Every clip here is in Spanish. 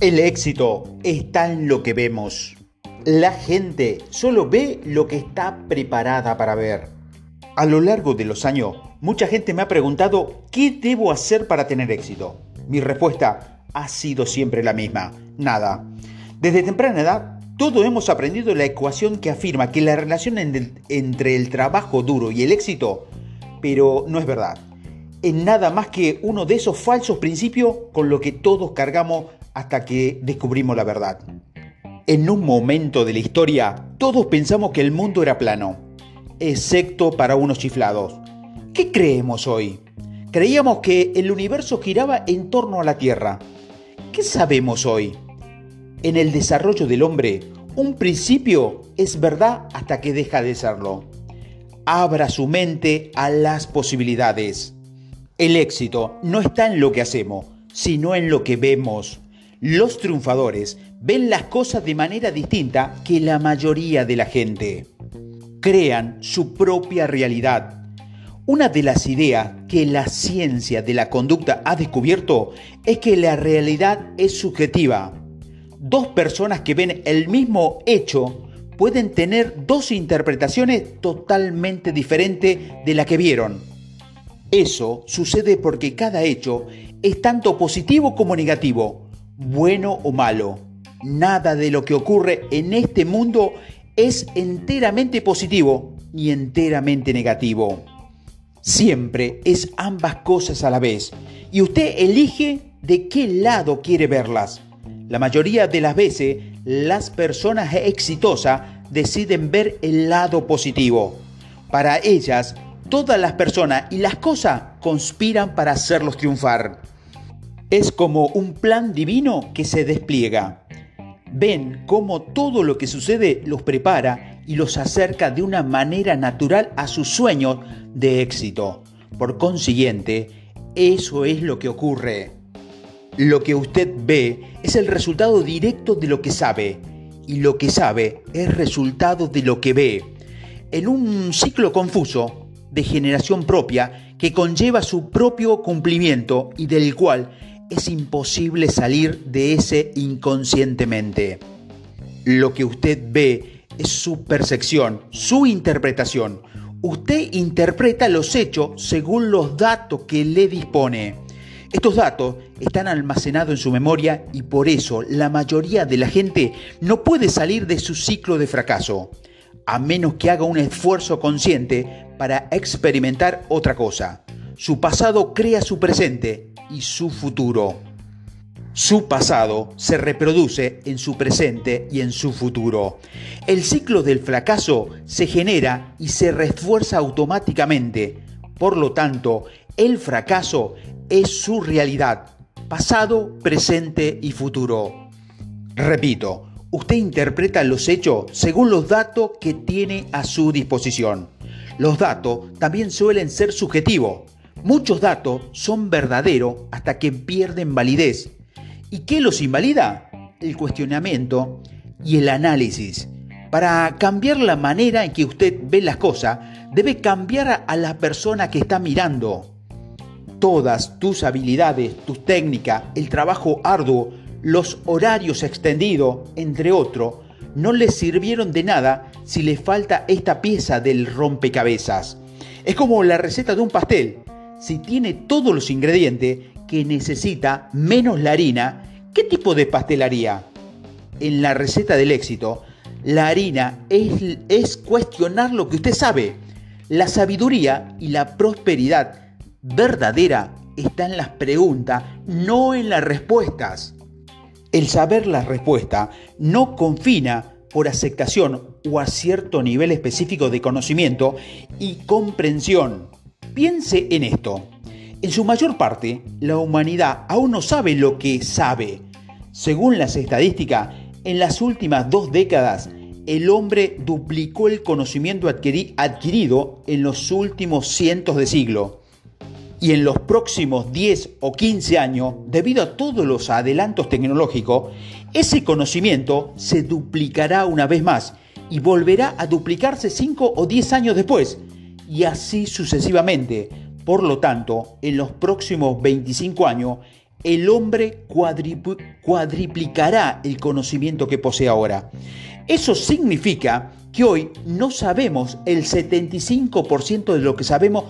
El éxito está en lo que vemos. La gente solo ve lo que está preparada para ver. A lo largo de los años, mucha gente me ha preguntado qué debo hacer para tener éxito. Mi respuesta ha sido siempre la misma, nada. Desde temprana edad, todos hemos aprendido la ecuación que afirma que la relación entre el trabajo duro y el éxito, pero no es verdad. Es nada más que uno de esos falsos principios con los que todos cargamos hasta que descubrimos la verdad. En un momento de la historia, todos pensamos que el mundo era plano, excepto para unos chiflados. ¿Qué creemos hoy? Creíamos que el universo giraba en torno a la Tierra. ¿Qué sabemos hoy? En el desarrollo del hombre, un principio es verdad hasta que deja de serlo. Abra su mente a las posibilidades. El éxito no está en lo que hacemos, sino en lo que vemos. Los triunfadores ven las cosas de manera distinta que la mayoría de la gente. Crean su propia realidad. Una de las ideas que la ciencia de la conducta ha descubierto es que la realidad es subjetiva. Dos personas que ven el mismo hecho pueden tener dos interpretaciones totalmente diferentes de la que vieron. Eso sucede porque cada hecho es tanto positivo como negativo bueno o malo. Nada de lo que ocurre en este mundo es enteramente positivo ni enteramente negativo. Siempre es ambas cosas a la vez y usted elige de qué lado quiere verlas. La mayoría de las veces las personas exitosas deciden ver el lado positivo. Para ellas, todas las personas y las cosas conspiran para hacerlos triunfar. Es como un plan divino que se despliega. Ven cómo todo lo que sucede los prepara y los acerca de una manera natural a sus sueños de éxito. Por consiguiente, eso es lo que ocurre. Lo que usted ve es el resultado directo de lo que sabe y lo que sabe es resultado de lo que ve. En un ciclo confuso de generación propia que conlleva su propio cumplimiento y del cual es imposible salir de ese inconscientemente. Lo que usted ve es su percepción, su interpretación. Usted interpreta los hechos según los datos que le dispone. Estos datos están almacenados en su memoria y por eso la mayoría de la gente no puede salir de su ciclo de fracaso, a menos que haga un esfuerzo consciente para experimentar otra cosa. Su pasado crea su presente y su futuro. Su pasado se reproduce en su presente y en su futuro. El ciclo del fracaso se genera y se refuerza automáticamente. Por lo tanto, el fracaso es su realidad, pasado, presente y futuro. Repito, usted interpreta los hechos según los datos que tiene a su disposición. Los datos también suelen ser subjetivos Muchos datos son verdaderos hasta que pierden validez. ¿Y qué los invalida? El cuestionamiento y el análisis. Para cambiar la manera en que usted ve las cosas, debe cambiar a la persona que está mirando. Todas tus habilidades, tus técnicas, el trabajo arduo, los horarios extendidos, entre otros, no le sirvieron de nada si le falta esta pieza del rompecabezas. Es como la receta de un pastel si tiene todos los ingredientes que necesita menos la harina, ¿qué tipo de pastelería? En la receta del éxito, la harina es, es cuestionar lo que usted sabe. La sabiduría y la prosperidad verdadera está en las preguntas, no en las respuestas. El saber la respuesta no confina por aceptación o a cierto nivel específico de conocimiento y comprensión. Piense en esto. En su mayor parte, la humanidad aún no sabe lo que sabe. Según las estadísticas, en las últimas dos décadas, el hombre duplicó el conocimiento adquirido en los últimos cientos de siglos. Y en los próximos 10 o 15 años, debido a todos los adelantos tecnológicos, ese conocimiento se duplicará una vez más y volverá a duplicarse 5 o 10 años después, y así sucesivamente. Por lo tanto, en los próximos 25 años, el hombre cuadriplicará el conocimiento que posee ahora. Eso significa que hoy no sabemos el 75% de lo que sabemos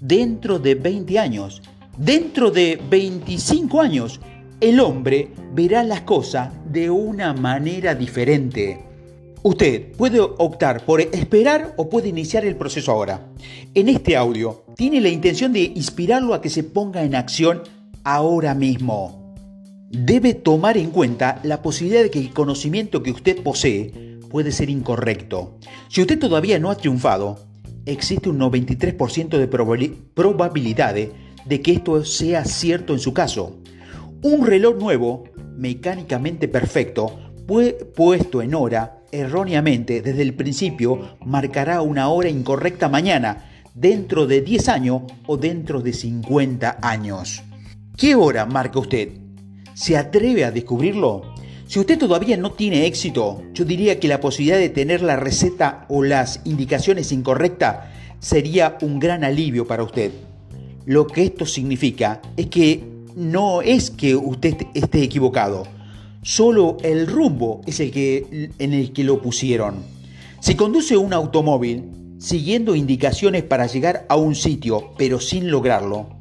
dentro de 20 años. Dentro de 25 años, el hombre verá las cosas de una manera diferente. Usted puede optar por esperar o puede iniciar el proceso ahora. En este audio tiene la intención de inspirarlo a que se ponga en acción ahora mismo. Debe tomar en cuenta la posibilidad de que el conocimiento que usted posee puede ser incorrecto. Si usted todavía no ha triunfado, existe un 93% de probabilidades de que esto sea cierto en su caso. Un reloj nuevo, mecánicamente perfecto, puesto en hora erróneamente desde el principio, marcará una hora incorrecta mañana, dentro de 10 años o dentro de 50 años. ¿Qué hora marca usted? ¿Se atreve a descubrirlo? Si usted todavía no tiene éxito, yo diría que la posibilidad de tener la receta o las indicaciones incorrectas sería un gran alivio para usted. Lo que esto significa es que no es que usted esté equivocado, solo el rumbo es el que, en el que lo pusieron. Si conduce un automóvil siguiendo indicaciones para llegar a un sitio pero sin lograrlo,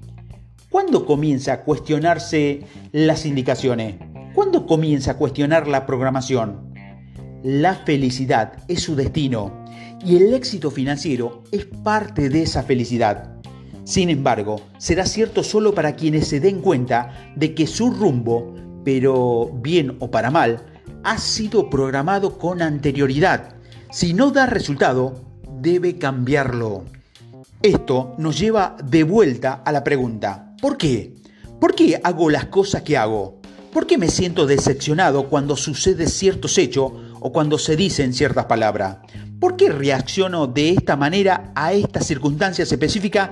¿cuándo comienza a cuestionarse las indicaciones? ¿Cuándo comienza a cuestionar la programación? La felicidad es su destino y el éxito financiero es parte de esa felicidad. Sin embargo, será cierto solo para quienes se den cuenta de que su rumbo, pero bien o para mal, ha sido programado con anterioridad. Si no da resultado, debe cambiarlo. Esto nos lleva de vuelta a la pregunta, ¿por qué? ¿Por qué hago las cosas que hago? ¿Por qué me siento decepcionado cuando sucede ciertos hechos o cuando se dicen ciertas palabras? ¿Por qué reacciono de esta manera a estas circunstancias específicas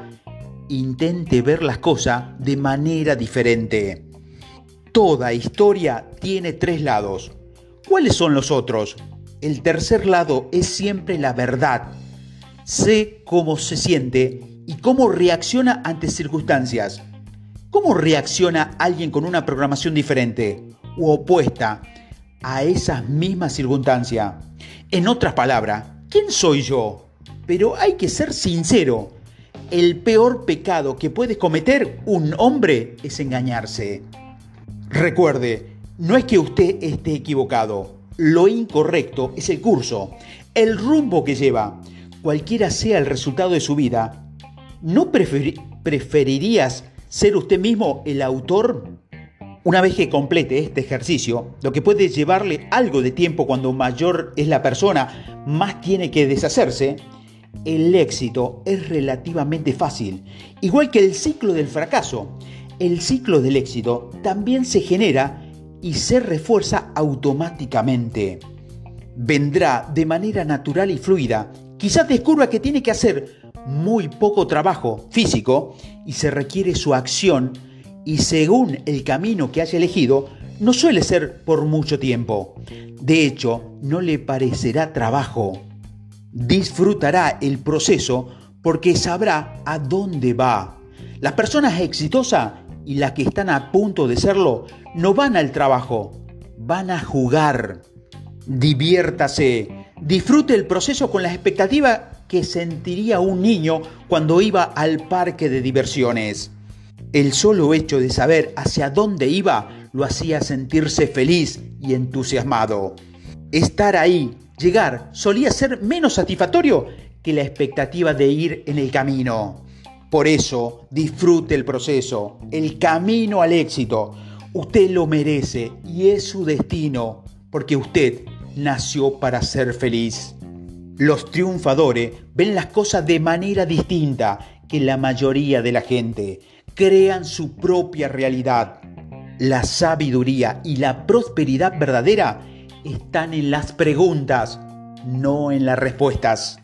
intente ver las cosas de manera diferente. Toda historia tiene tres lados. ¿Cuáles son los otros? El tercer lado es siempre la verdad. Sé cómo se siente y cómo reacciona ante circunstancias. ¿Cómo reacciona alguien con una programación diferente u opuesta a esas mismas circunstancias? En otras palabras, ¿quién soy yo? Pero hay que ser sincero el peor pecado que puede cometer un hombre es engañarse. Recuerde, no es que usted esté equivocado, lo incorrecto es el curso, el rumbo que lleva. Cualquiera sea el resultado de su vida, ¿no preferirías ser usted mismo el autor? Una vez que complete este ejercicio, lo que puede llevarle algo de tiempo cuando mayor es la persona, más tiene que deshacerse, el éxito es relativamente fácil, igual que el ciclo del fracaso. El ciclo del éxito también se genera y se refuerza automáticamente. Vendrá de manera natural y fluida. Quizás descubra que tiene que hacer muy poco trabajo físico y se requiere su acción y según el camino que haya elegido, no suele ser por mucho tiempo. De hecho, no le parecerá trabajo disfrutará el proceso porque sabrá a dónde va. Las personas exitosas y las que están a punto de serlo no van al trabajo, van a jugar. Diviértase, disfrute el proceso con la expectativa que sentiría un niño cuando iba al parque de diversiones. El solo hecho de saber hacia dónde iba lo hacía sentirse feliz y entusiasmado. Estar ahí llegar solía ser menos satisfactorio que la expectativa de ir en el camino. Por eso, disfrute el proceso, el camino al éxito. Usted lo merece y es su destino, porque usted nació para ser feliz. Los triunfadores ven las cosas de manera distinta que la mayoría de la gente. Crean su propia realidad. La sabiduría y la prosperidad verdadera están en las preguntas, no en las respuestas.